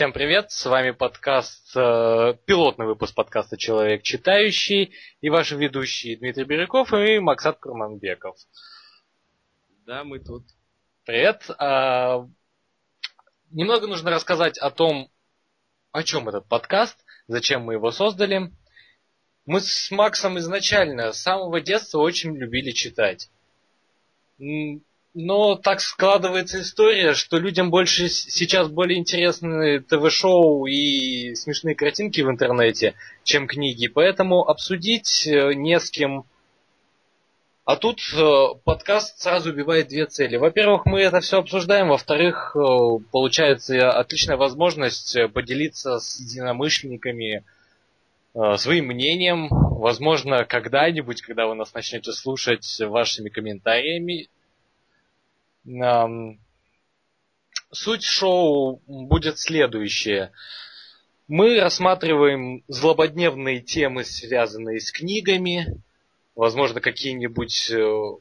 Всем привет, с вами подкаст, э, пилотный выпуск подкаста «Человек читающий» и ваши ведущие Дмитрий Бирюков и Максат Курманбеков. Да, мы тут. Привет. А, немного нужно рассказать о том, о чем этот подкаст, зачем мы его создали. Мы с Максом изначально, с самого детства очень любили читать. Но так складывается история, что людям больше сейчас более интересны ТВ-шоу и смешные картинки в интернете, чем книги. Поэтому обсудить э, не с кем. А тут э, подкаст сразу убивает две цели. Во-первых, мы это все обсуждаем. Во-вторых, э, получается отличная возможность поделиться с единомышленниками своим мнением. Возможно, когда-нибудь, когда вы нас начнете слушать вашими комментариями, Суть шоу будет следующая. Мы рассматриваем злободневные темы, связанные с книгами, возможно, какие-нибудь э,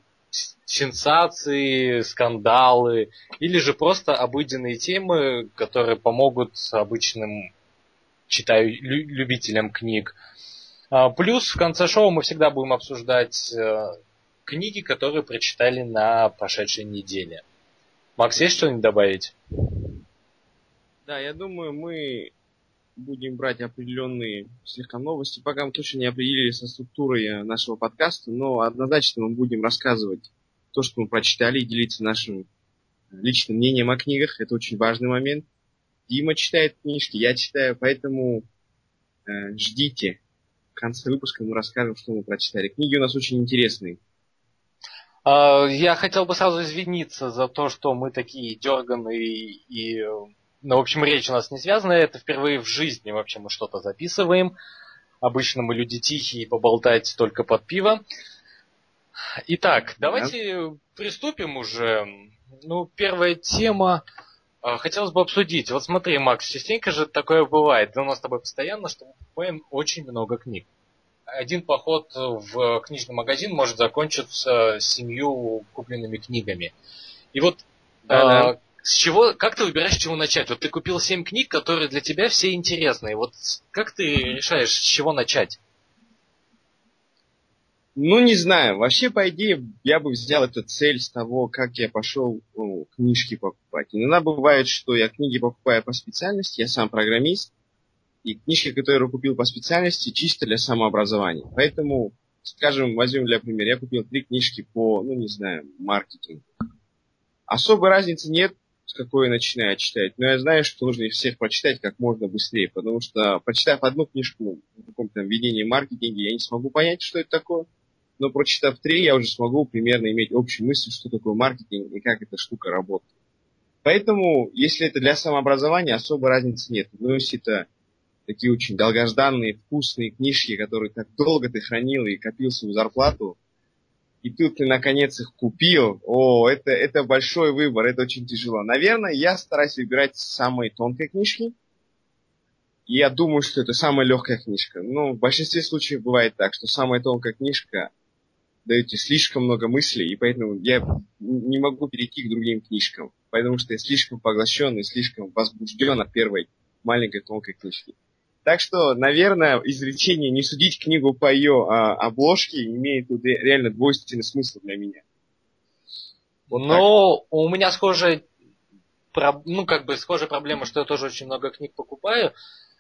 сенсации, скандалы, или же просто обыденные темы, которые помогут обычным читаю, любителям книг. А, плюс в конце шоу мы всегда будем обсуждать э, книги, которые прочитали на прошедшей неделе. Макс, есть что-нибудь добавить? Да, я думаю, мы будем брать определенные слегка новости. Пока мы точно не определились со структурой нашего подкаста, но однозначно мы будем рассказывать то, что мы прочитали, и делиться нашим личным мнением о книгах. Это очень важный момент. Дима читает книжки, я читаю, поэтому э, ждите. В конце выпуска мы расскажем, что мы прочитали. Книги у нас очень интересные. А, я хотел бы сразу извиниться за то, что мы такие дерганые и, ну, в общем, речь у нас не связана. Это впервые в жизни вообще мы что-то записываем. Обычно мы люди тихие, поболтать только под пиво. Итак, давайте приступим уже. Ну, первая тема а, хотелось бы обсудить. Вот смотри, Макс, частенько же такое бывает. У нас с тобой постоянно, что мы покупаем очень много книг один поход в книжный магазин может закончиться семью купленными книгами. И вот да, э, с чего, как ты выбираешь, с чего начать? Вот ты купил семь книг, которые для тебя все интересные. Вот как ты решаешь, с чего начать? Ну, не знаю. Вообще, по идее, я бы взял эту цель с того, как я пошел ну, книжки покупать. Иногда бывает, что я книги покупаю по специальности, я сам программист, и книжки, которые я купил по специальности, чисто для самообразования. Поэтому, скажем, возьмем для примера, я купил три книжки по, ну не знаю, маркетингу. Особой разницы нет, с какой начинаю читать, но я знаю, что нужно их всех прочитать как можно быстрее, потому что, прочитав одну книжку в каком-то введении маркетинге, я не смогу понять, что это такое, но прочитав три, я уже смогу примерно иметь общую мысль, что такое маркетинг и как эта штука работает. Поэтому, если это для самообразования, особой разницы нет. Но если это такие очень долгожданные, вкусные книжки, которые так долго ты хранил и копил свою зарплату, и тут ты наконец их купил, о, это, это большой выбор, это очень тяжело. Наверное, я стараюсь выбирать самые тонкие книжки, и я думаю, что это самая легкая книжка. Но в большинстве случаев бывает так, что самая тонкая книжка дает тебе слишком много мыслей, и поэтому я не могу перейти к другим книжкам, потому что я слишком поглощен и слишком возбужден от первой маленькой тонкой книжки. Так что, наверное, изречение «не судить книгу по ее а, обложке» имеет реально двойственный смысл для меня. Вот Но так. у меня схожая, ну, как бы схожая проблема, что я тоже очень много книг покупаю,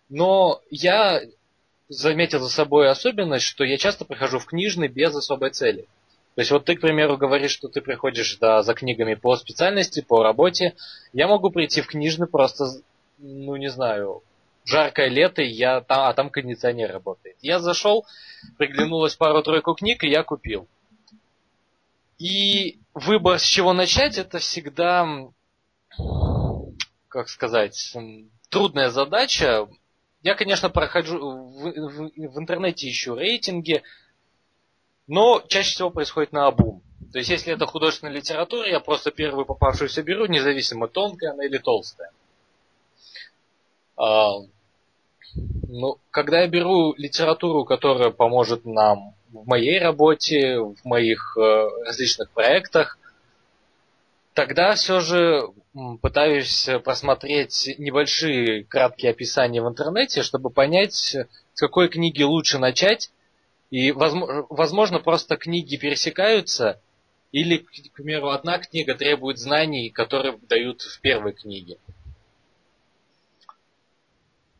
но я заметил за собой особенность, что я часто прихожу в книжный без особой цели. То есть вот ты, к примеру, говоришь, что ты приходишь да, за книгами по специальности, по работе. Я могу прийти в книжный просто, ну не знаю, жаркое лето, я там, а там кондиционер работает. Я зашел, приглянулась пару-тройку книг, и я купил. И выбор, с чего начать, это всегда, как сказать, трудная задача. Я, конечно, прохожу в, в, в интернете ищу рейтинги, но чаще всего происходит на обум. То есть, если это художественная литература, я просто первую попавшуюся беру, независимо, тонкая она или толстая. Ну, когда я беру литературу, которая поможет нам в моей работе, в моих э, различных проектах, тогда все же пытаюсь просмотреть небольшие краткие описания в интернете, чтобы понять, с какой книги лучше начать. И, возможно, просто книги пересекаются, или, к примеру, одна книга требует знаний, которые дают в первой книге.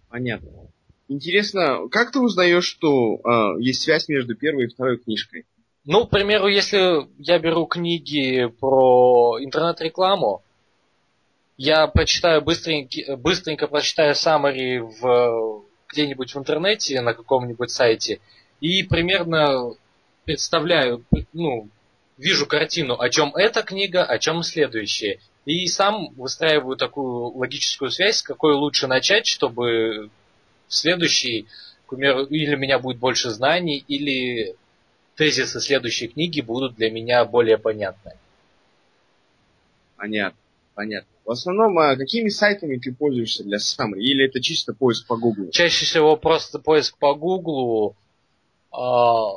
Понятно. Интересно, как ты узнаешь, что э, есть связь между первой и второй книжкой? Ну, к примеру, если я беру книги про интернет-рекламу, я прочитаю быстренько, быстренько прочитаю summary в, где-нибудь в интернете, на каком-нибудь сайте, и примерно представляю, ну, вижу картину, о чем эта книга, о чем следующая. И сам выстраиваю такую логическую связь, с какой лучше начать, чтобы следующий, к примеру, или у меня будет больше знаний, или тезисы следующей книги будут для меня более понятны. Понятно, понятно. В основном, а какими сайтами ты пользуешься для summary? Или это чисто поиск по Гуглу? Чаще всего просто поиск по Гуглу. А,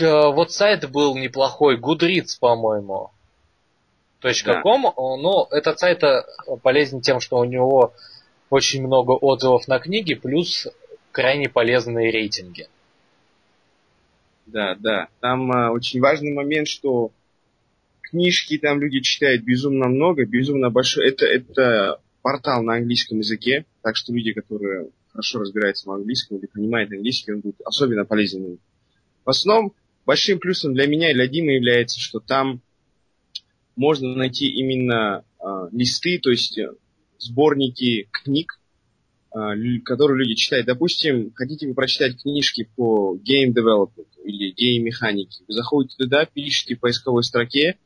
вот сайт был неплохой, Goodreads, по-моему. .com, да. но этот сайт э, полезен тем, что у него очень много отзывов на книги, плюс крайне полезные рейтинги. Да, да. Там а, очень важный момент, что книжки там люди читают безумно много, безумно большой. Это, это портал на английском языке, так что люди, которые хорошо разбираются в английском или понимают английский, он будет особенно полезен. В основном большим плюсом для меня и для Димы является, что там можно найти именно э, листы, то есть э, сборники книг, э, которые люди читают. Допустим, хотите вы прочитать книжки по game development или game механике, вы заходите туда, пишете в поисковой строке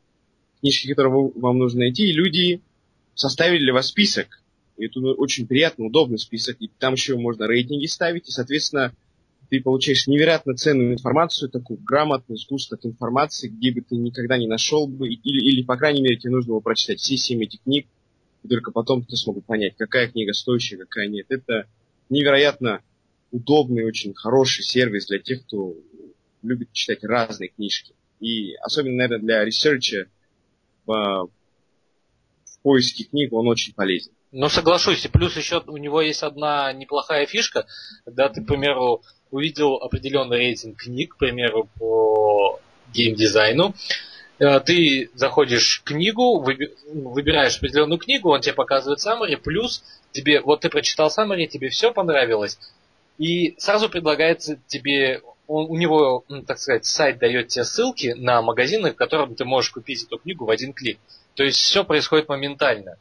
книжки, которые вам нужно найти, и люди составили для вас список. И это очень приятно, удобный список. И там еще можно рейтинги ставить, и, соответственно, ты получаешь невероятно ценную информацию, такую грамотную сгусток информации, где бы ты никогда не нашел бы, или, или по крайней мере, тебе нужно было прочитать все семь этих книг, только потом ты смог понять, какая книга стоящая, какая нет. Это невероятно удобный, очень хороший сервис для тех, кто любит читать разные книжки. И особенно, наверное, для ресерча в, в поиске книг он очень полезен. Ну, соглашусь. И плюс еще у него есть одна неплохая фишка, когда ты, к примеру, увидел определенный рейтинг книг, к примеру, по геймдизайну, ты заходишь в книгу, выбираешь определенную книгу, он тебе показывает summary, плюс тебе, вот ты прочитал summary, тебе все понравилось, и сразу предлагается тебе, он, у него, так сказать, сайт дает тебе ссылки на магазины, в котором ты можешь купить эту книгу в один клик. То есть все происходит моментально.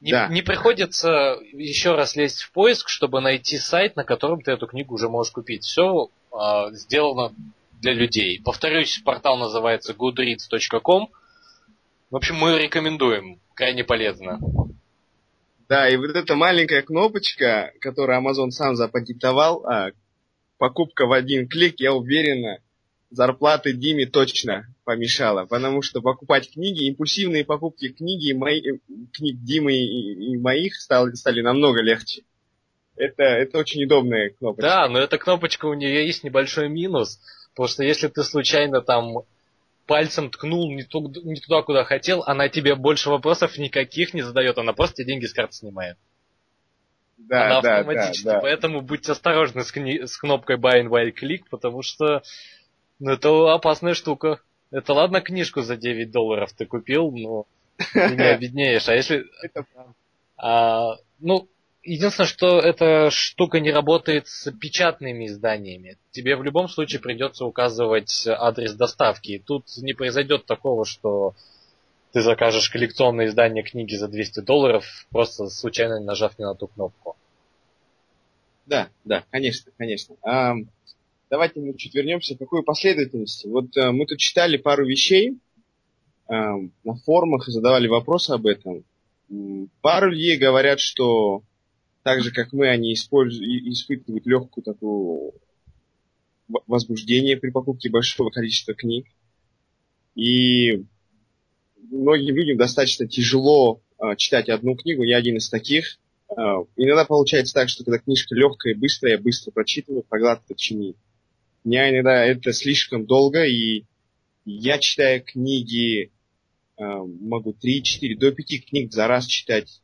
Не, да. не приходится еще раз лезть в поиск, чтобы найти сайт, на котором ты эту книгу уже можешь купить. Все э, сделано для людей. Повторюсь, портал называется goodreads.com. В общем, мы рекомендуем. Крайне полезно. Да, и вот эта маленькая кнопочка, которую Amazon сам запатентовал, а, покупка в один клик, я уверена, зарплаты Диме точно помешала, потому что покупать книги, импульсивные покупки книги, мои, э, книг Димы и, и моих стали, стали намного легче. Это, это очень удобная кнопочка. Да, но эта кнопочка у нее есть небольшой минус, потому что если ты случайно там пальцем ткнул не, ту, не туда, куда хотел, она тебе больше вопросов никаких не задает, она просто тебе деньги с карты снимает. Да, она да, автоматически, да, да. поэтому будьте осторожны с, кни- с кнопкой Buy and While Click, потому что ну, это опасная штука. Это ладно, книжку за 9 долларов ты купил, но ты не обеднеешь. А если... А, ну, единственное, что эта штука не работает с печатными изданиями. Тебе в любом случае придется указывать адрес доставки. Тут не произойдет такого, что ты закажешь коллекционное издание книги за 200 долларов, просто случайно нажав не на ту кнопку. Да, да, конечно, конечно давайте мы чуть вернемся, к какой последовательности. Вот э, мы тут читали пару вещей э, на форумах и задавали вопросы об этом. Пару людей говорят, что так же, как мы, они испытывают легкую такую возбуждение при покупке большого количества книг. И многим людям достаточно тяжело э, читать одну книгу, я один из таких. Э, иногда получается так, что когда книжка легкая быстрая, я быстро прочитываю, проглатываю в течение меня иногда это слишком долго, и я читаю книги э, могу 3-4, до 5 книг за раз читать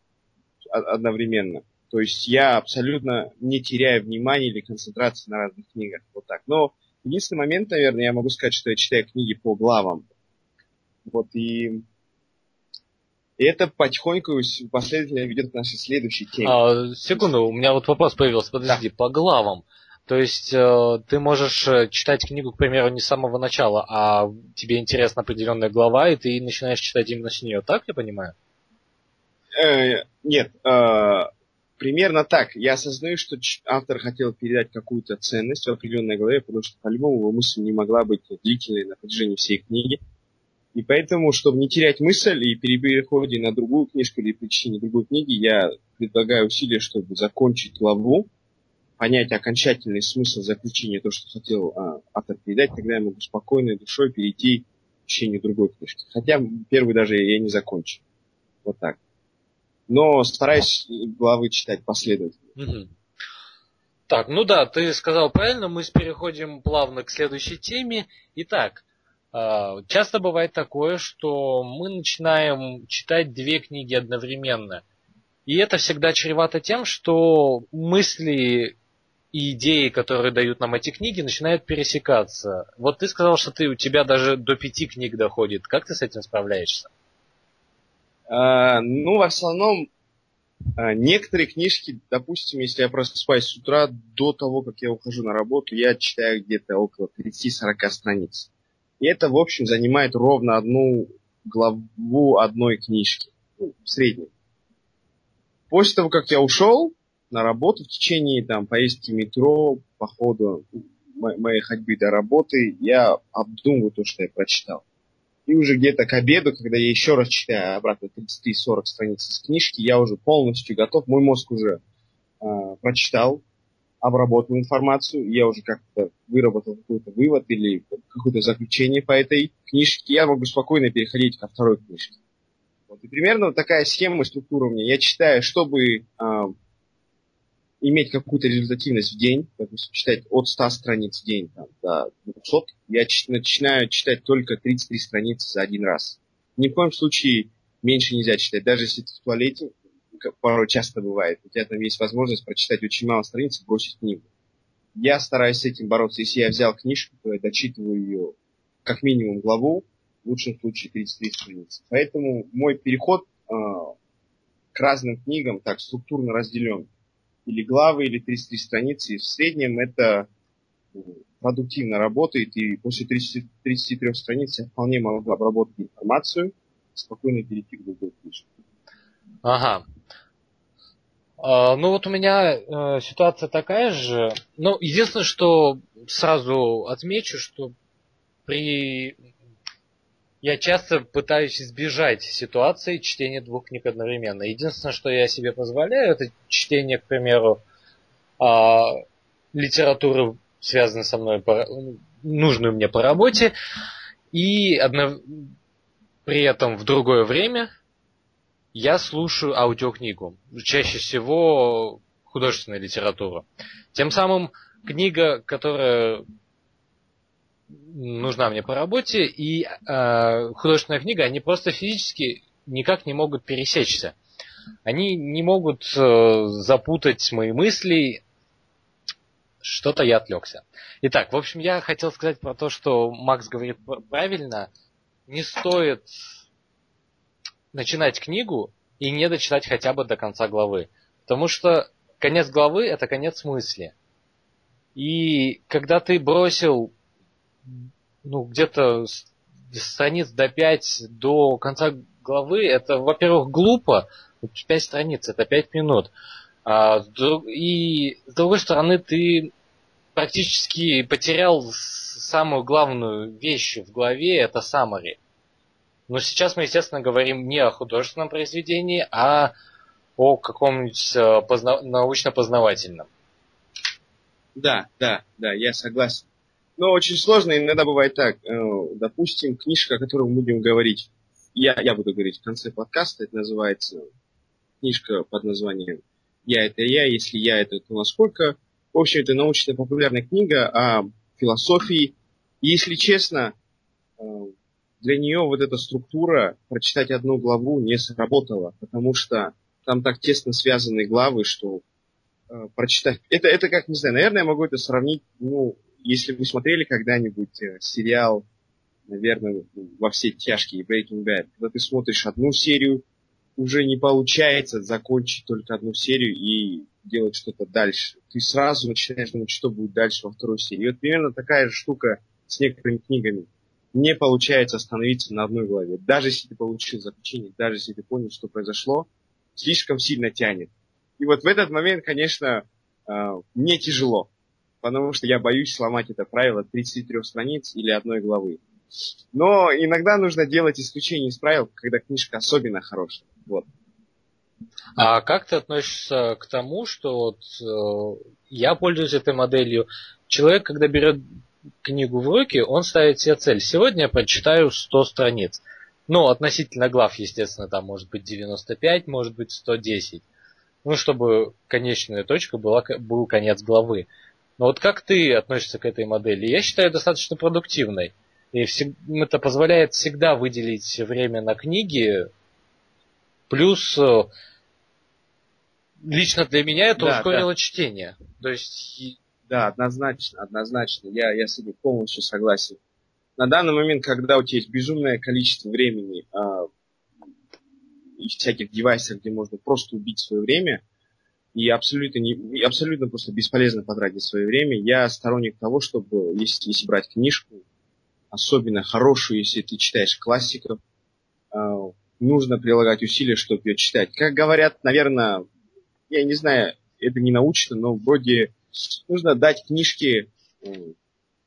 одновременно. То есть я абсолютно не теряю внимания или концентрации на разных книгах. Вот так. Но единственный момент, наверное, я могу сказать, что я читаю книги по главам. Вот и и это потихоньку последовательно ведет к нашей следующей теме. А, секунду, у меня вот вопрос появился. Подожди, да. по главам. То есть э, ты можешь э, читать книгу, к примеру, не с самого начала, а тебе интересна определенная глава, и ты начинаешь читать именно с нее, так я понимаю? Э, нет, э, примерно так. Я осознаю, что автор хотел передать какую-то ценность в определенной главе, потому что по-любому его мысль не могла быть длительной на протяжении всей книги. И поэтому, чтобы не терять мысль и при переходе на другую книжку или при чтении другой книги, я предлагаю усилия, чтобы закончить главу, понять окончательный смысл заключения, то, что хотел а, автор передать, тогда я могу спокойной душой перейти к чтению другой книжки. Хотя первый даже я не закончу. Вот так но стараюсь главы читать последовательно. Угу. Так, ну да, ты сказал правильно, мы переходим плавно к следующей теме. Итак, а, часто бывает такое, что мы начинаем читать две книги одновременно. И это всегда чревато тем, что мысли и идеи, которые дают нам эти книги, начинают пересекаться. Вот ты сказал, что ты, у тебя даже до пяти книг доходит. Как ты с этим справляешься? А, ну, в основном, а, некоторые книжки, допустим, если я просыпаюсь с утра, до того, как я ухожу на работу, я читаю где-то около 30-40 страниц. И это, в общем, занимает ровно одну главу одной книжки, ну, в среднем. После того, как я ушел на работу в течение там, поездки метро, похода моей ходьбы до работы, я обдумываю то, что я прочитал. И уже где-то к обеду, когда я еще раз читаю обратно 30-40 страниц из книжки, я уже полностью готов, мой мозг уже э, прочитал, обработал информацию, я уже как-то выработал какой-то вывод или какое-то заключение по этой книжке, я могу спокойно переходить ко второй книжке. Вот. И примерно вот такая схема и структура у меня. Я читаю, чтобы э, иметь какую-то результативность в день, допустим, читать от 100 страниц в день там, до 200, я начинаю читать только 33 страницы за один раз. Ни в коем случае меньше нельзя читать. Даже если ты в туалете, порой часто бывает, у тебя там есть возможность прочитать очень мало страниц и бросить книгу. Я стараюсь с этим бороться. Если я взял книжку, то я дочитываю ее как минимум главу, в лучшем случае 33 страницы. Поэтому мой переход э, к разным книгам так структурно разделен или главы, или 33 страницы. В среднем это э, продуктивно работает, и после 30, 33 страниц я вполне могу обработать информацию, спокойно перейти к другой книжке. Ага. А, ну вот у меня э, ситуация такая же. Ну, единственное, что сразу отмечу, что при я часто пытаюсь избежать ситуации чтения двух книг одновременно. Единственное, что я себе позволяю, это чтение, к примеру, а, литературы, связанной со мной, нужную мне по работе, и одно, при этом в другое время я слушаю аудиокнигу. Чаще всего художественную литературу. Тем самым книга, которая нужна мне по работе, и э, художественная книга, они просто физически никак не могут пересечься. Они не могут э, запутать мои мысли. Что-то я отвлекся. Итак, в общем, я хотел сказать про то, что Макс говорит правильно. Не стоит начинать книгу и не дочитать хотя бы до конца главы. Потому что конец главы – это конец мысли. И когда ты бросил ну, где-то страниц до 5 до конца главы, это, во-первых, глупо. 5 страниц, это 5 минут. А, и с другой стороны, ты практически потерял самую главную вещь в главе, это summary. Но сейчас мы, естественно, говорим не о художественном произведении, а о каком-нибудь э, позна- научно-познавательном. Да, да, да, я согласен. Но очень сложно, иногда бывает так. Э, допустим, книжка, о которой мы будем говорить, я, я буду говорить в конце подкаста, это называется книжка под названием «Я – это я, если я – это то насколько». В общем, это научно-популярная книга о философии. И, если честно, э, для нее вот эта структура прочитать одну главу не сработала, потому что там так тесно связаны главы, что э, прочитать... Это, это как, не знаю, наверное, я могу это сравнить, ну, если вы смотрели когда-нибудь э, сериал, наверное, во все тяжкие Breaking Bad, когда ты смотришь одну серию, уже не получается закончить только одну серию и делать что-то дальше. Ты сразу начинаешь думать, что будет дальше во второй серии. И вот примерно такая же штука с некоторыми книгами. Не получается остановиться на одной главе. Даже если ты получил заключение, даже если ты понял, что произошло, слишком сильно тянет. И вот в этот момент, конечно, а, мне тяжело, потому что я боюсь сломать это правило 33 страниц или одной главы. Но иногда нужно делать исключение из правил, когда книжка особенно хорошая. Вот. А как ты относишься к тому, что вот, э, я пользуюсь этой моделью? Человек, когда берет книгу в руки, он ставит себе цель. Сегодня я прочитаю 100 страниц. Ну, относительно глав, естественно, там может быть 95, может быть 110. Ну, чтобы конечная точка была, был конец главы. Но вот как ты относишься к этой модели? Я считаю достаточно продуктивной. И это позволяет всегда выделить время на книги. Плюс э, лично для меня это да, ускорило да. чтение. То есть... Да, однозначно, однозначно. Я, я с этим полностью согласен. На данный момент, когда у тебя есть безумное количество времени а, и всяких девайсов, где можно просто убить свое время, и абсолютно, не, абсолютно просто бесполезно потратить свое время, я сторонник того, чтобы, если, если брать книжку, особенно хорошую, если ты читаешь классиков, а, нужно прилагать усилия, чтобы ее читать. Как говорят, наверное, я не знаю, это не научно, но вроде нужно дать книжке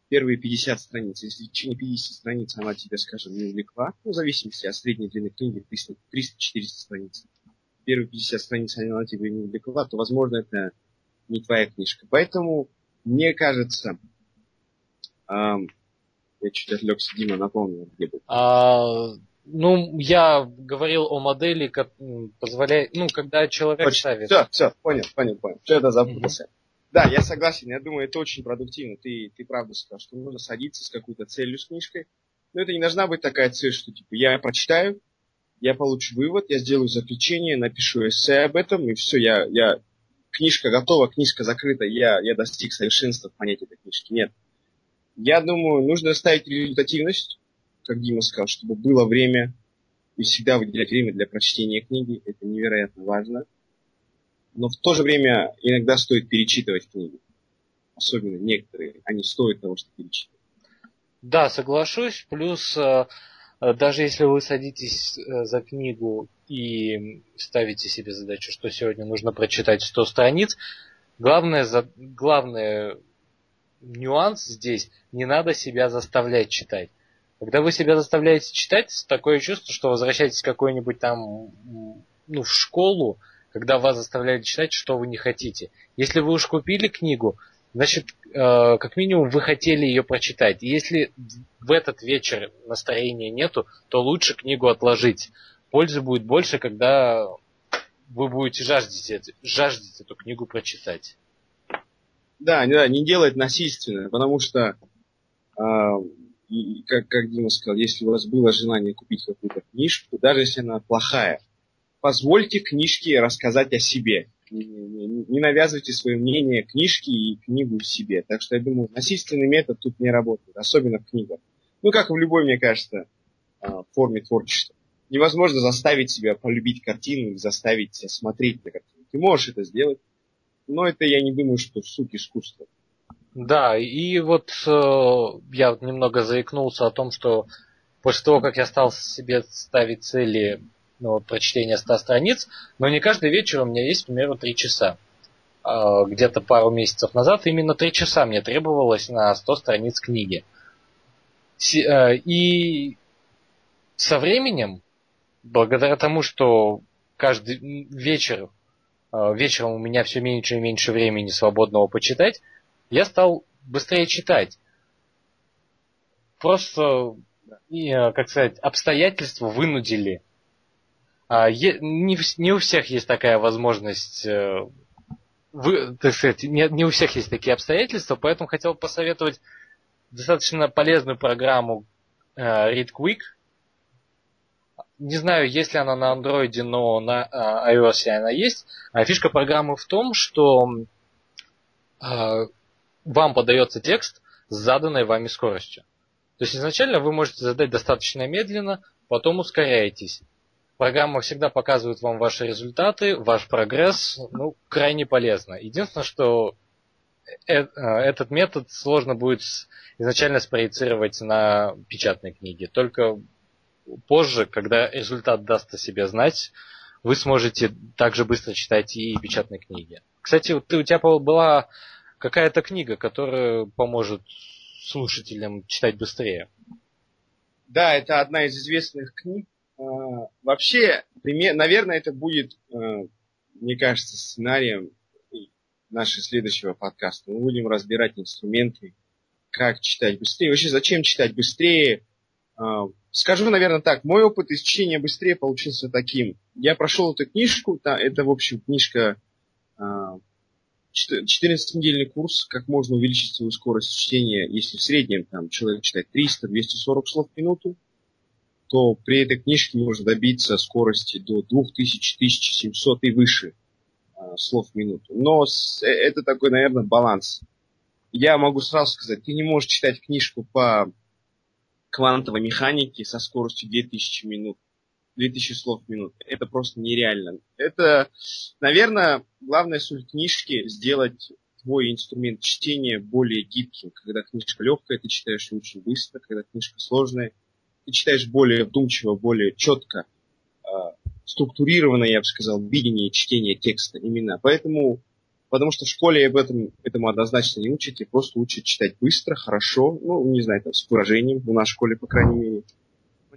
первые 50 страниц. Если в течение 50 страниц она тебя, скажем, не увлекла, ну, в зависимости от средней длины книги, 300-400 страниц, первые 50 страниц она тебя не увлекла, то, возможно, это не твоя книжка. Поэтому, мне кажется, эм, я чуть отвлекся, Дима, напомнил, где был. А, ну, я говорил о модели, как позволяет, ну, когда человек Очень. ставит. Все, все, понял, понял, понял. Все это запутался. Mm-hmm. Да, я согласен, я думаю, это очень продуктивно. Ты, ты правда сказал, что нужно садиться с какой-то целью с книжкой. Но это не должна быть такая цель, что типа я прочитаю, я получу вывод, я сделаю заключение, напишу эссе об этом, и все, я, я книжка готова, книжка закрыта, я, я достиг совершенства в понятии этой книжки. Нет. Я думаю, нужно ставить результативность, как Дима сказал, чтобы было время и всегда выделять время для прочтения книги. Это невероятно важно. Но в то же время иногда стоит перечитывать книги. Особенно некоторые. Они стоят того, чтобы перечитывать. Да, соглашусь. Плюс, э, даже если вы садитесь э, за книгу и ставите себе задачу, что сегодня нужно прочитать 100 страниц, главное, главное нюанс здесь, не надо себя заставлять читать. Когда вы себя заставляете читать, такое чувство, что возвращаетесь в какой-нибудь там, ну, в школу, когда вас заставляют читать, что вы не хотите. Если вы уж купили книгу, значит, э, как минимум вы хотели ее прочитать. Если в этот вечер настроения нету, то лучше книгу отложить. Пользы будет больше, когда вы будете жаждать, жаждать эту книгу прочитать. Да, да, не делать насильственно, потому что, э, и, как, как Дима сказал, если у вас было желание купить какую-то книжку, даже если она плохая, позвольте книжке рассказать о себе. Не, навязывайте свое мнение книжке и книгу себе. Так что я думаю, насильственный метод тут не работает, особенно в книгах. Ну, как в любой, мне кажется, а, форме творчества. Невозможно заставить себя полюбить картину или заставить себя смотреть на картину. Ты можешь это сделать, но это я не думаю, что суть искусства. Да, и вот э, я немного заикнулся о том, что после того, как я стал себе ставить цели ну, прочтения 100 страниц, но не каждый вечер у меня есть, к примеру, 3 часа. А, где-то пару месяцев назад именно 3 часа мне требовалось на 100 страниц книги. Э, и со временем, благодаря тому, что каждый вечер, э, вечером у меня все меньше и меньше времени свободного почитать, я стал быстрее читать. Просто, э, как сказать, обстоятельства вынудили не, не у всех есть такая возможность, э, вы, так сказать, не, не у всех есть такие обстоятельства, поэтому хотел посоветовать достаточно полезную программу э, Read не знаю, есть ли она на андроиде, но на э, iOS она есть. А фишка программы в том, что э, вам подается текст с заданной вами скоростью. То есть изначально вы можете задать достаточно медленно, потом ускоряетесь. Программа всегда показывает вам ваши результаты, ваш прогресс, ну, крайне полезно. Единственное, что э, э, этот метод сложно будет изначально спроецировать на печатной книге. Только позже, когда результат даст о себе знать, вы сможете также быстро читать и печатные книги. Кстати, ты, у тебя была какая-то книга, которая поможет слушателям читать быстрее. Да, это одна из известных книг. А, вообще, наверное, это будет, а, мне кажется, сценарием нашего следующего подкаста. Мы будем разбирать инструменты, как читать быстрее. Вообще, зачем читать быстрее? А, скажу, наверное, так. Мой опыт из чтения быстрее получился таким. Я прошел эту книжку. Это, в общем, книжка 14-недельный курс, как можно увеличить свою скорость чтения, если в среднем там, человек читает 300-240 слов в минуту, то при этой книжке можно добиться скорости до 2000-1700 и выше э, слов в минуту. Но э, это такой, наверное, баланс. Я могу сразу сказать, ты не можешь читать книжку по квантовой механике со скоростью 2000 минут 2000 слов в минуту. Это просто нереально. Это, наверное, главная суть книжки сделать твой инструмент чтения более гибким. Когда книжка легкая, ты читаешь очень быстро. Когда книжка сложная, ты читаешь более вдумчиво, более четко, э, структурированно, я бы сказал, видение чтения текста именно. Поэтому, потому что в школе об этом, этому однозначно не учат, и просто учат читать быстро, хорошо, ну, не знаю, там, с выражением, в нашей школе, по крайней мере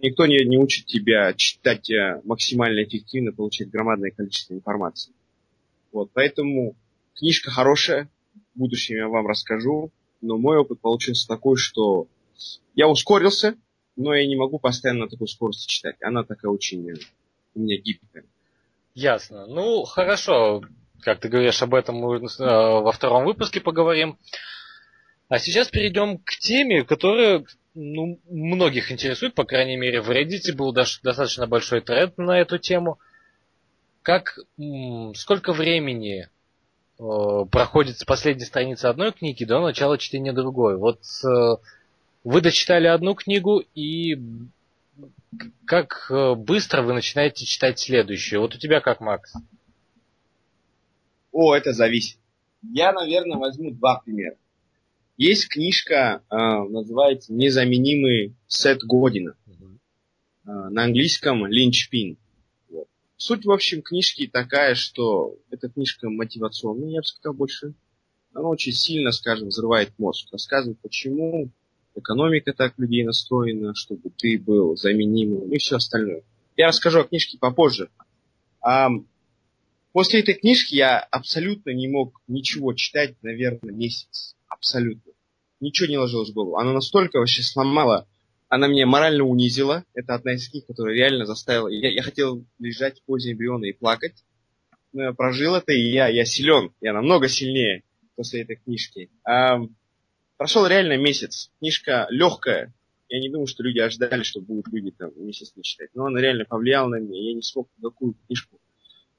никто не, не учит тебя читать э, максимально эффективно, получать громадное количество информации. Вот, поэтому книжка хорошая, в будущем я вам расскажу, но мой опыт получился такой, что я ускорился, но я не могу постоянно на такой скорости читать. Она такая очень э, у меня гибкая. Ясно. Ну, хорошо. Как ты говоришь, об этом мы э, во втором выпуске поговорим. А сейчас перейдем к теме, которая ну, многих интересует, по крайней мере, в Reddit был даже достаточно большой тренд на эту тему. Как, сколько времени э, проходит с последней страницы одной книги до начала чтения другой? Вот вы дочитали одну книгу и как э, быстро вы начинаете читать следующую? Вот у тебя как, Макс? О, это зависит. Я, наверное, возьму два примера. Есть книжка, э, называется «Незаменимый Сет Година». Э, на английском «Линчпин». Вот. Суть, в общем, книжки такая, что эта книжка мотивационная, я бы сказал, больше. Она очень сильно, скажем, взрывает мозг. Рассказывает, почему экономика так людей настроена, чтобы ты был заменимым и все остальное. Я расскажу о книжке попозже. А, после этой книжки я абсолютно не мог ничего читать, наверное, месяц абсолютно. Ничего не ложилось в голову. Она настолько вообще сломала, она меня морально унизила. Это одна из книг, которая реально заставила. Я, я хотел лежать в позе эмбриона и плакать. Но я прожил это, и я, я силен. Я намного сильнее после этой книжки. А, прошел реально месяц. Книжка легкая. Я не думаю, что люди ожидали, что будут люди там месяц не читать. Но она реально повлияла на меня. Я не смог такую книжку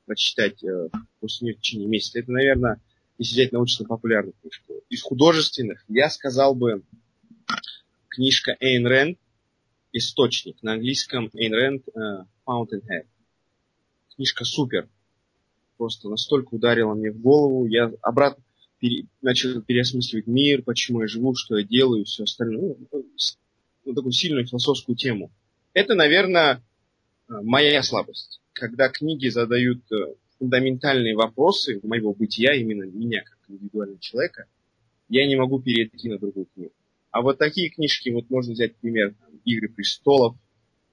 прочитать э, после нее в течение месяца. Это, наверное, если взять научно-популярную книжку. Из художественных я сказал бы книжка Эйн Рэнд «Источник». На английском Эйн Рэнд uh, Fountainhead. Книжка супер. Просто настолько ударила мне в голову. Я обратно пере, начал переосмысливать мир, почему я живу, что я делаю все остальное. Ну, ну, такую сильную философскую тему. Это, наверное, э, моя слабость. Когда книги задают э, фундаментальные вопросы моего бытия, именно меня как индивидуального человека, я не могу перейти на другую книгу. А вот такие книжки, вот можно взять пример «Игры престолов»,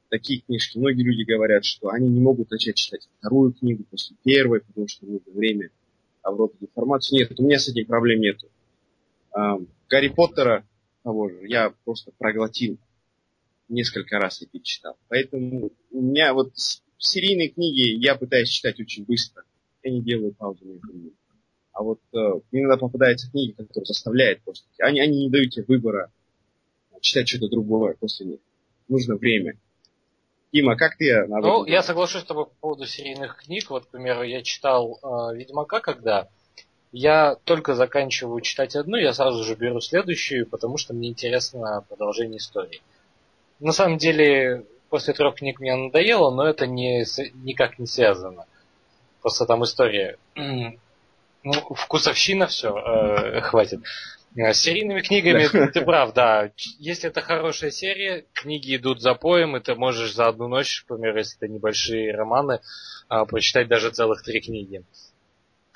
такие книжки, многие люди говорят, что они не могут начать читать вторую книгу после первой, потому что нужно время обработать информацию. Нет, у меня с этим проблем нету. Гарри Поттера того же я просто проглотил несколько раз и перечитал. Поэтому у меня вот серийные книги я пытаюсь читать очень быстро. Я не делаю паузы между ними. А вот э, иногда попадаются книги, которые заставляют просто... Они, они не дают тебе выбора читать что-то другое после них. Нужно время. Дима, как ты? Ну, я соглашусь с тобой по поводу серийных книг. Вот, к примеру, я читал э, Ведьмака, когда я только заканчиваю читать одну, я сразу же беру следующую, потому что мне интересно продолжение истории. На самом деле, после трех книг мне надоело, но это не, никак не связано. Просто там история. Ну, вкусовщина все, э, хватит. С серийными книгами ты прав, да. Если это хорошая серия, книги идут за поем, и ты можешь за одну ночь, например, если это небольшие романы, э, прочитать даже целых три книги.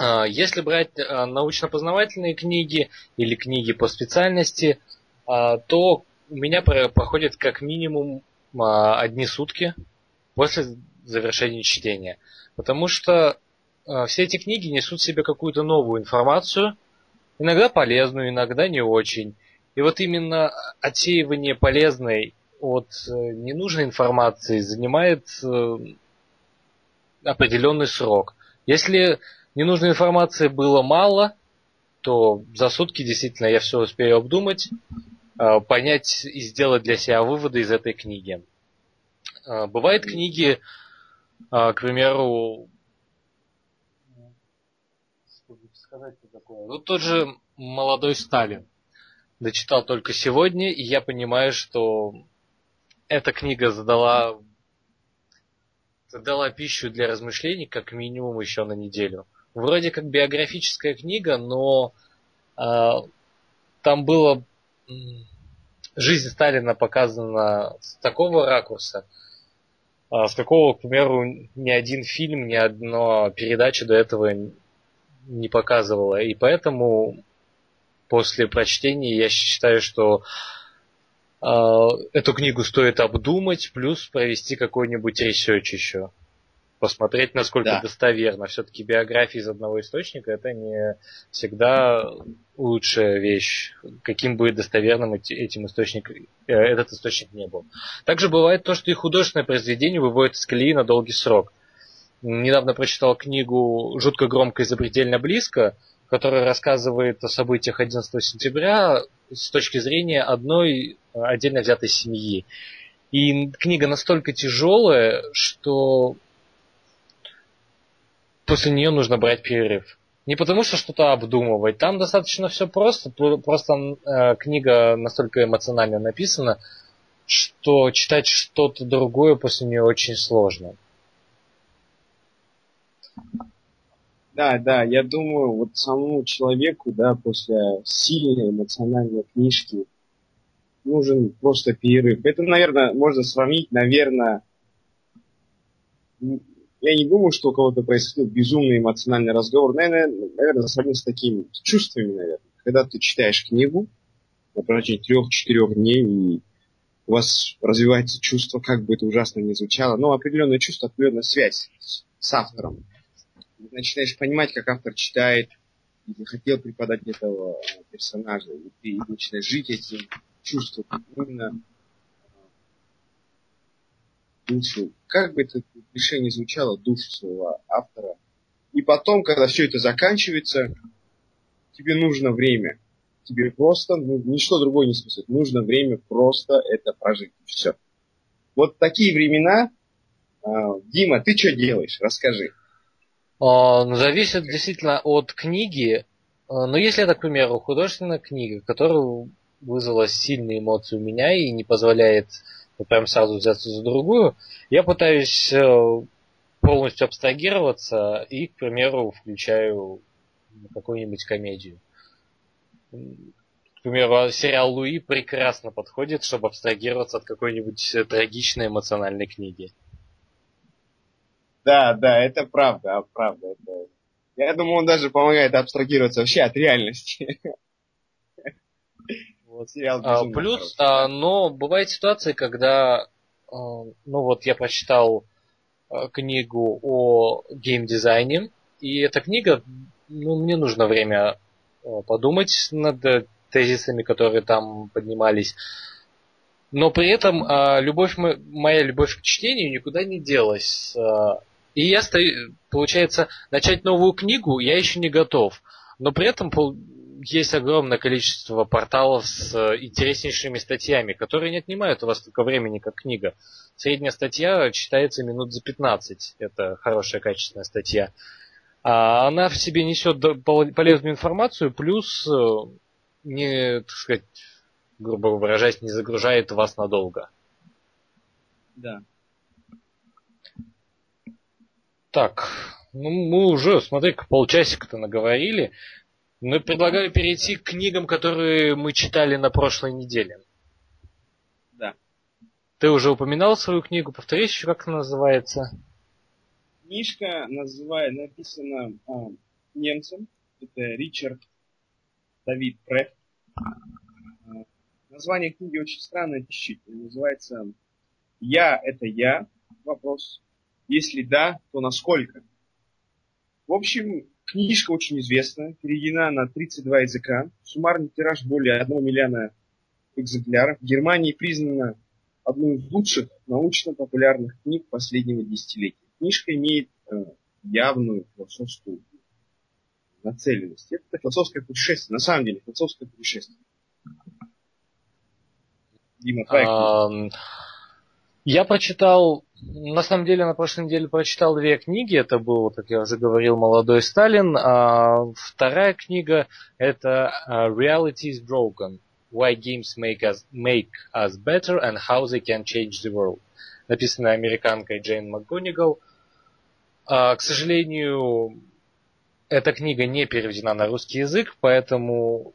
Э, если брать э, научно-познавательные книги или книги по специальности, э, то у меня проходит как минимум а, одни сутки после завершения чтения. Потому что а, все эти книги несут в себе какую-то новую информацию, иногда полезную, иногда не очень. И вот именно отсеивание полезной от э, ненужной информации занимает э, определенный срок. Если ненужной информации было мало, то за сутки действительно я все успею обдумать, Э, понять и сделать для себя выводы из этой книги. Бывают книги, к примеру, сказать такое? Ну, тот же «Молодой Сталин». Дочитал только сегодня, и я понимаю, что эта книга задала, задала пищу для размышлений как минимум еще на неделю. Вроде как биографическая книга, но э, там было жизнь Сталина показана с такого ракурса, а, с какого, к примеру, ни один фильм, ни одна передача до этого не показывала. И поэтому после прочтения я считаю, что э, эту книгу стоит обдумать, плюс провести какой-нибудь research еще посмотреть, насколько да. достоверно. Все-таки биография из одного источника это не всегда лучшая вещь, каким бы достоверным этим источник, э, этот источник не был. Также бывает то, что и художественное произведение выводит из колеи на долгий срок. Недавно прочитал книгу «Жутко громко и запредельно близко», которая рассказывает о событиях 11 сентября с точки зрения одной отдельно взятой семьи. И книга настолько тяжелая, что после нее нужно брать перерыв. Не потому что что-то обдумывать. Там достаточно все просто. Просто э, книга настолько эмоционально написана, что читать что-то другое после нее очень сложно. Да, да, я думаю, вот самому человеку, да, после сильной эмоциональной книжки нужен просто перерыв. Это, наверное, можно сравнить, наверное, я не думаю, что у кого-то происходил безумный эмоциональный разговор. Наверное, наверное сравнить с такими чувствами, наверное. Когда ты читаешь книгу на протяжении трех-четырех дней, и у вас развивается чувство, как бы это ужасно ни звучало, но определенное чувство, определенная связь с, с автором. Начинаешь понимать, как автор читает, и ты хотел преподать этого персонажа, и ты начинаешь жить этим чувством. Именно душу, как бы это решение звучало, душу своего автора. И потом, когда все это заканчивается, тебе нужно время. Тебе просто, ну, ничто другое не спасет. Нужно время просто это прожить. Все. Вот такие времена. А, Дима, ты что делаешь? Расскажи. А, ну, зависит действительно от книги. А, но если это, к примеру, художественная книга, которая вызвала сильные эмоции у меня и не позволяет прям сразу взяться за другую, я пытаюсь э, полностью абстрагироваться и, к примеру, включаю какую-нибудь комедию. К примеру, сериал Луи прекрасно подходит, чтобы абстрагироваться от какой-нибудь трагичной эмоциональной книги. Да, да, это правда, правда. Это... Я думаю, он даже помогает абстрагироваться вообще от реальности. Вот сериал а, Плюс, а, но бывает ситуация, когда, а, ну вот я прочитал а, книгу о геймдизайне, и эта книга, ну мне нужно время а, подумать над тезисами, которые там поднимались. Но при этом а, любовь, моя любовь к чтению никуда не делась. А, и я получается, начать новую книгу я еще не готов. Но при этом есть огромное количество порталов с э, интереснейшими статьями, которые не отнимают у вас столько времени, как книга. Средняя статья читается минут за 15. Это хорошая, качественная статья. А она в себе несет полезную информацию, плюс э, не, так сказать, грубо выражаясь, не загружает вас надолго. Да. Так, ну мы уже, смотри, полчасика-то наговорили. Но предлагаю перейти к книгам, которые мы читали на прошлой неделе. Да. Ты уже упоминал свою книгу, повтори еще, как она называется. Книжка называет, написана а, немцем. Это Ричард Давид Преф. А, название книги очень странное, тщительное. Называется «Я – это я?» Вопрос. Если да, то насколько? В общем, Книжка очень известна, переведена на 32 языка. Суммарный тираж более 1 миллиона экземпляров. В Германии признана одной из лучших научно-популярных книг последнего десятилетия. Книжка имеет э, явную философскую нацеленность. Это философское путешествие. На самом деле, философское путешествие. Дима, твоя Я прочитал на самом деле, на прошлой неделе прочитал две книги. Это был, как я уже говорил, «Молодой Сталин». А вторая книга – это а, «Reality is Broken. Why Games make us, make us Better and How They Can Change the World». Написанная американкой Джейн МакГонигал. А, к сожалению, эта книга не переведена на русский язык, поэтому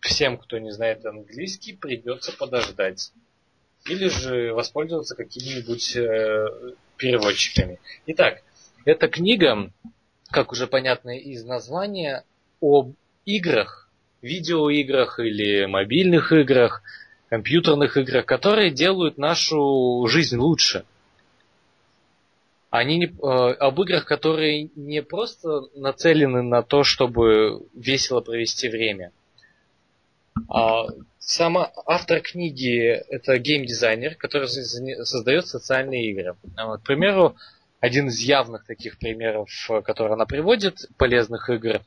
всем, кто не знает английский, придется подождать или же воспользоваться какими-нибудь э, переводчиками. Итак, эта книга, как уже понятно из названия, об играх, видеоиграх или мобильных играх, компьютерных играх, которые делают нашу жизнь лучше. Они не, э, об играх, которые не просто нацелены на то, чтобы весело провести время, а Сама автор книги это геймдизайнер, который создает социальные игры. Вот, к примеру, один из явных таких примеров, который она приводит, полезных игр,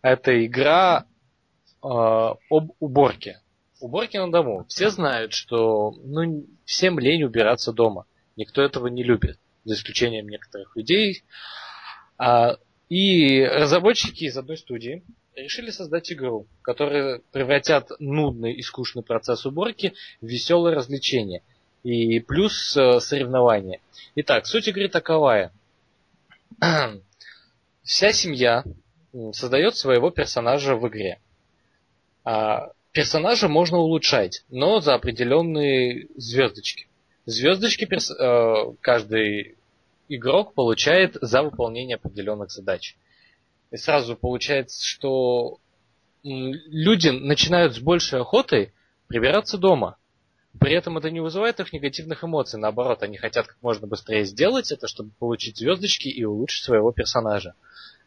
это игра э, об уборке. Уборке на дому. Все знают, что ну, всем лень убираться дома. Никто этого не любит, за исключением некоторых людей. А, и разработчики из одной студии решили создать игру, которая превратят нудный и скучный процесс уборки в веселое развлечение. И плюс э, соревнования. Итак, суть игры таковая. Вся семья создает своего персонажа в игре. А персонажа можно улучшать, но за определенные звездочки. Звездочки перс... э, каждый игрок получает за выполнение определенных задач. И сразу получается, что люди начинают с большей охотой прибираться дома. При этом это не вызывает их негативных эмоций. Наоборот, они хотят как можно быстрее сделать это, чтобы получить звездочки и улучшить своего персонажа.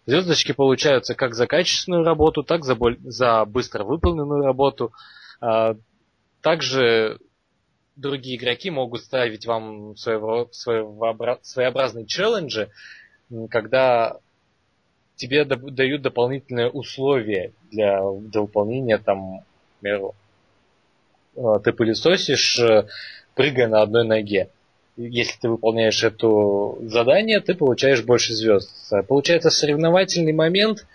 Звездочки получаются как за качественную работу, так за, боль... за быстро выполненную работу. А, также другие игроки могут ставить вам своего, своего, своеобразные челленджи, когда тебе дают дополнительные условия для, для выполнения, там, например, э, ты пылесосишь, э, прыгая на одной ноге. Если ты выполняешь это задание, ты получаешь больше звезд. Получается соревновательный момент,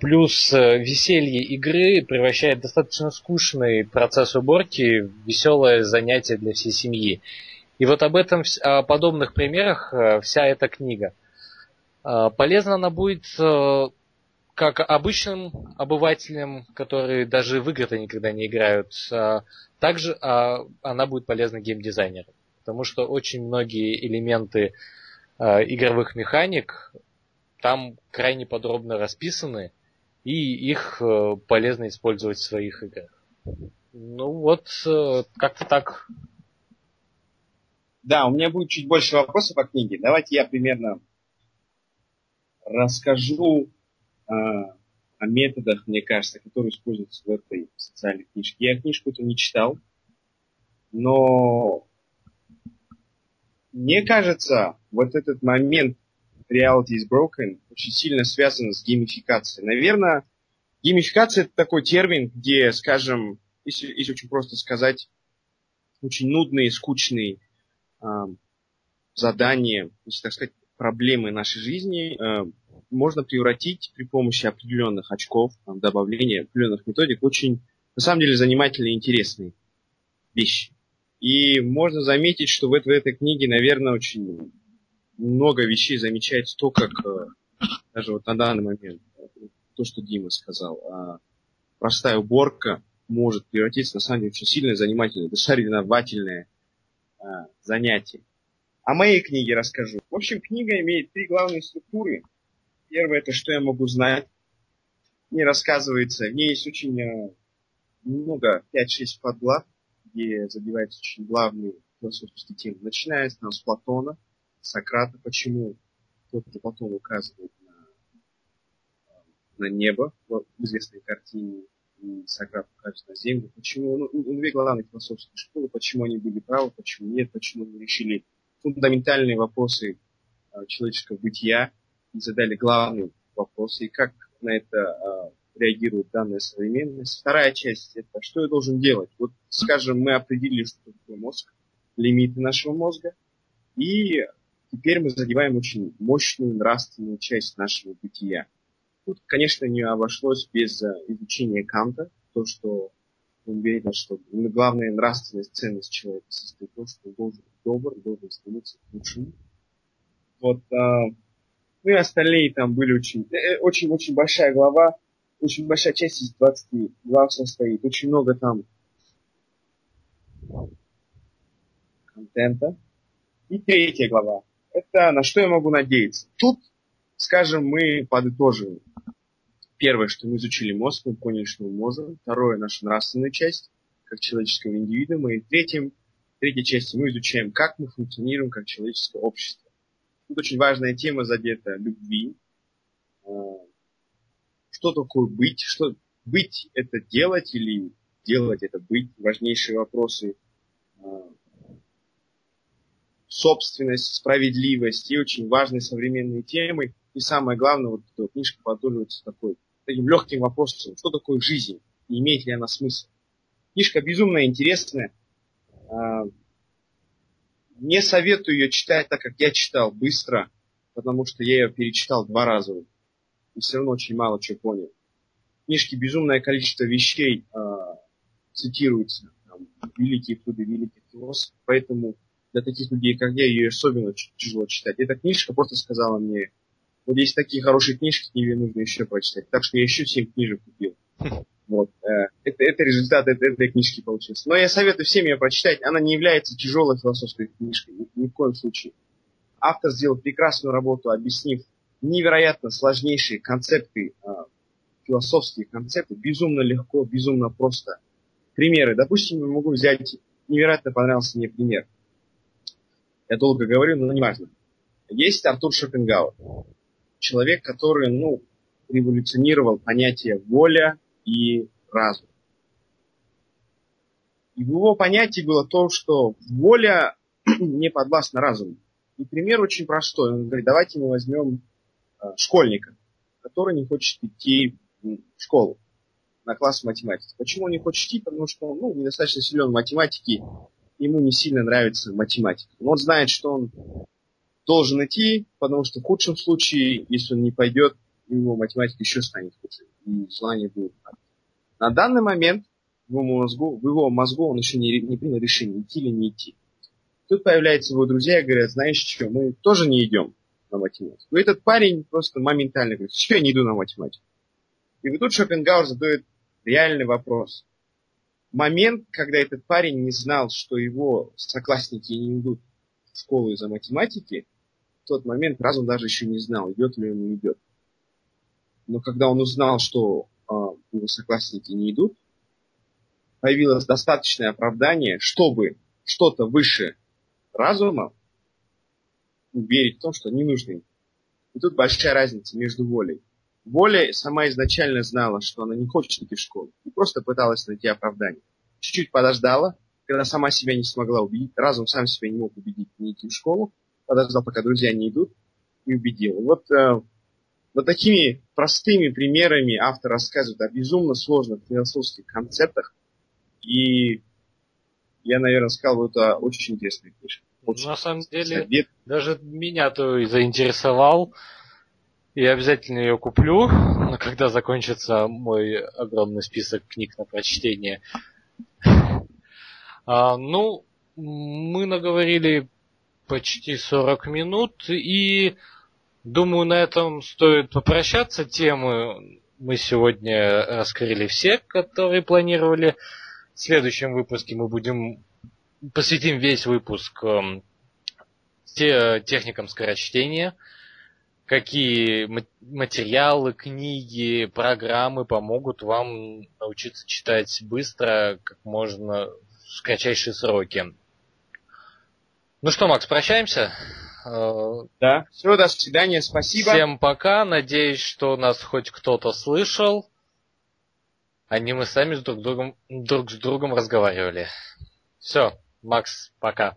плюс э, веселье игры превращает достаточно скучный процесс уборки в веселое занятие для всей семьи. И вот об этом, о подобных примерах вся эта книга – а, полезна она будет э, как обычным обывателям, которые даже в игры-то никогда не играют. А, также а, она будет полезна геймдизайнерам. Потому что очень многие элементы игровых механик там крайне подробно расписаны, и их э, полезно использовать в своих играх. Ну вот, э, как-то так. Да, у меня будет чуть больше вопросов по книге. Давайте я примерно расскажу э, о методах, мне кажется, которые используются в этой социальной книжке. Я книжку эту не читал, но мне кажется, вот этот момент reality is broken очень сильно связан с геймификацией. Наверное, Геймификация это такой термин, где, скажем, если, если очень просто сказать, очень нудные, скучные э, задания, если так сказать, проблемы нашей жизни э, можно превратить при помощи определенных очков, там, добавления определенных методик очень, на самом деле, занимательные и интересные вещи. И можно заметить, что в, в этой книге, наверное, очень много вещей замечается то, как э, даже вот на данный момент, то, что Дима сказал, а простая уборка может превратиться на самом деле очень сильное, занимательное, даже соревновательное а, занятие. О моей книге расскажу. В общем, книга имеет три главные структуры. Первое, это что я могу знать. Не рассказывается. В ней есть очень э, много, 5-6 подглав, где забиваются очень главные философские темы. Начинается там с Платона, Сократа. Почему тот же Платон указывает на, на небо в известной картине и Сократ указывает на землю. Почему? Ну, ну, две главные философские школы. Почему они были правы, почему нет, почему они решили фундаментальные вопросы а, человеческого бытия и задали главный вопрос, и как на это а, реагирует данная современность. Вторая часть – это что я должен делать. Вот, скажем, мы определили, что такое мозг, лимиты нашего мозга, и теперь мы задеваем очень мощную нравственную часть нашего бытия. Тут, конечно, не обошлось без а, изучения Канта, то, что он говорит, что главная нравственная ценность человека состоит в том, что он должен быть добр, должен стремиться к. Вот, а, ну и остальные там были очень, очень-очень э, большая глава, очень большая часть из 20 глав состоит, очень много там контента. И третья глава. Это на что я могу надеяться. Тут, скажем, мы подытожим Первое, что мы изучили мозг, мы поняли, что мы можем. Второе, наша нравственная часть, как человеческого индивидуума. И третьим, третьей части мы изучаем, как мы функционируем как человеческое общество. Тут очень важная тема задета любви. А, что такое быть? Что быть это делать или делать это быть? Важнейшие вопросы а, собственность, справедливость и очень важные современные темы. И самое главное, вот эта книжка подольивается такой таким легким вопросом, что такое жизнь и имеет ли она смысл. Книжка безумно интересная. А, не советую ее читать так, как я читал, быстро, потому что я ее перечитал два раза. И все равно очень мало чего понял. В книжке безумное количество вещей э, цитируется. Там, великие труды великих философов. Поэтому для таких людей, как я, ее особенно тяжело читать. Эта книжка просто сказала мне, вот есть такие хорошие книжки, книги нужно еще прочитать. Так что я еще 7 книжек купил. Вот. Э, это, это результат этой, этой книжки получился. Но я советую всем ее прочитать. Она не является тяжелой философской книжкой. Ни, ни в коем случае. Автор сделал прекрасную работу, объяснив невероятно сложнейшие концепты, э, философские концепты, безумно легко, безумно просто. Примеры. Допустим, я могу взять, невероятно понравился мне пример. Я долго говорю, но не важно. Есть Артур Шопенгауэр человек, который, ну, революционировал понятие воля и разум. И в его понятии было то, что воля не подвластна разуму. И пример очень простой. Он говорит, давайте мы возьмем э, школьника, который не хочет идти в школу на класс математики. Почему он не хочет идти? Потому что он ну, недостаточно силен в математике, ему не сильно нравится математика. Но он знает, что он должен идти, потому что в худшем случае, если он не пойдет, у него математика еще станет хуже, и желание будет. На данный момент в его мозгу, в его мозгу он еще не, не принял решение, идти или не идти. Тут появляются его друзья и говорят, знаешь что, мы тоже не идем на математику. И этот парень просто моментально говорит, что я не иду на математику. И вот тут Шопенгауэр задает реальный вопрос. Момент, когда этот парень не знал, что его соклассники не идут в школу из-за математики, в тот момент разум даже еще не знал, идет ли он, не идет. Но когда он узнал, что э, его соклассники не идут, появилось достаточное оправдание, чтобы что-то выше разума верить в том, что не нужно им. И тут большая разница между волей. Воля сама изначально знала, что она не хочет идти в школу. И просто пыталась найти оправдание. Чуть-чуть подождала, когда сама себя не смогла убедить, разум сам себя не мог убедить не идти в школу, подождал, пока друзья не идут, и убедил. Вот э, Но такими простыми примерами автор рассказывает о безумно сложных философских концептах. И я, наверное, сказал, это очень интересная книжка. Очень На самом деле, совет. даже меня то и заинтересовал. Я обязательно ее куплю, но когда закончится мой огромный список книг на прочтение. А, ну, мы наговорили почти 40 минут, и думаю, на этом стоит попрощаться. Темы мы сегодня раскрыли все, которые планировали. В следующем выпуске мы будем посвятим весь выпуск те, техникам скорочтения, какие материалы, книги, программы помогут вам научиться читать быстро, как можно в кратчайшие сроки. Ну что, Макс, прощаемся? Э, да. Все, до свидания, спасибо. Всем пока. Надеюсь, что нас хоть кто-то слышал. А не мы сами с друг, другом, друг с другом разговаривали. Все, Макс, пока.